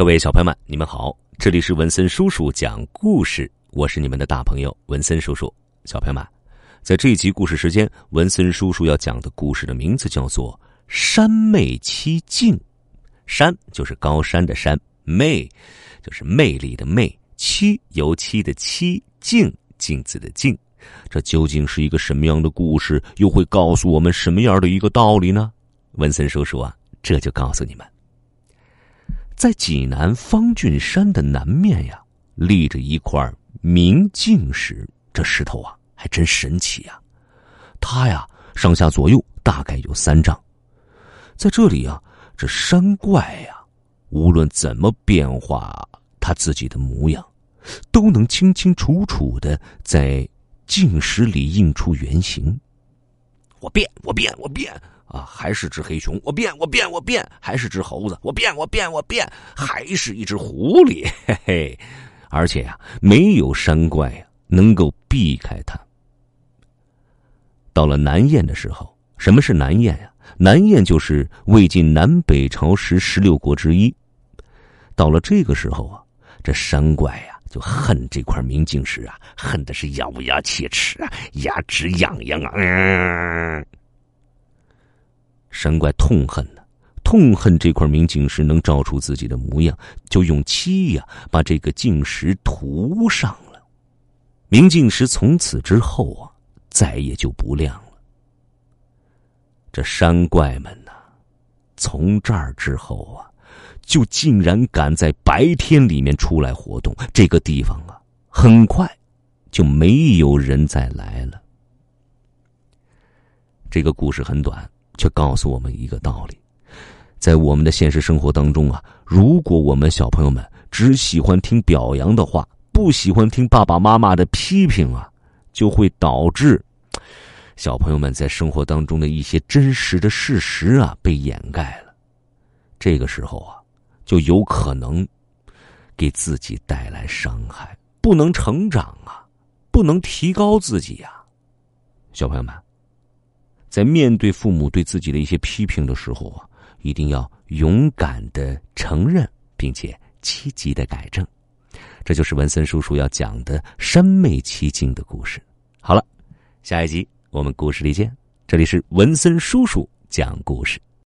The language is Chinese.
各位小朋友们，你们好，这里是文森叔叔讲故事，我是你们的大朋友文森叔叔。小朋友们，在这一集故事时间，文森叔叔要讲的故事的名字叫做《山魅七静》。山就是高山的山，魅就是魅力的魅，七油漆的七，镜镜子的镜。这究竟是一个什么样的故事？又会告诉我们什么样的一个道理呢？文森叔叔啊，这就告诉你们。在济南方峻山的南面呀，立着一块明镜石。这石头啊，还真神奇呀！它呀，上下左右大概有三丈。在这里啊，这山怪呀，无论怎么变化他自己的模样，都能清清楚楚的在镜石里映出原形。我变，我变，我变。啊，还是只黑熊，我变，我变，我变，还是只猴子，我变，我变，我变，还是一只狐狸，嘿嘿，而且呀，没有山怪呀能够避开它。到了南燕的时候，什么是南燕呀？南燕就是魏晋南北朝时十六国之一。到了这个时候啊，这山怪呀就恨这块明镜石啊，恨的是咬牙切齿啊，牙齿痒痒啊，嗯。山怪痛恨呢，痛恨这块明镜石能照出自己的模样，就用漆呀把这个镜石涂上了。明镜石从此之后啊，再也就不亮了。这山怪们呐，从这儿之后啊，就竟然敢在白天里面出来活动。这个地方啊，很快就没有人再来了。这个故事很短。却告诉我们一个道理：在我们的现实生活当中啊，如果我们小朋友们只喜欢听表扬的话，不喜欢听爸爸妈妈的批评啊，就会导致小朋友们在生活当中的一些真实的事实啊被掩盖了。这个时候啊，就有可能给自己带来伤害，不能成长啊，不能提高自己呀，小朋友们。在面对父母对自己的一些批评的时候啊，一定要勇敢的承认，并且积极的改正。这就是文森叔叔要讲的山妹奇境的故事。好了，下一集我们故事里见。这里是文森叔叔讲故事。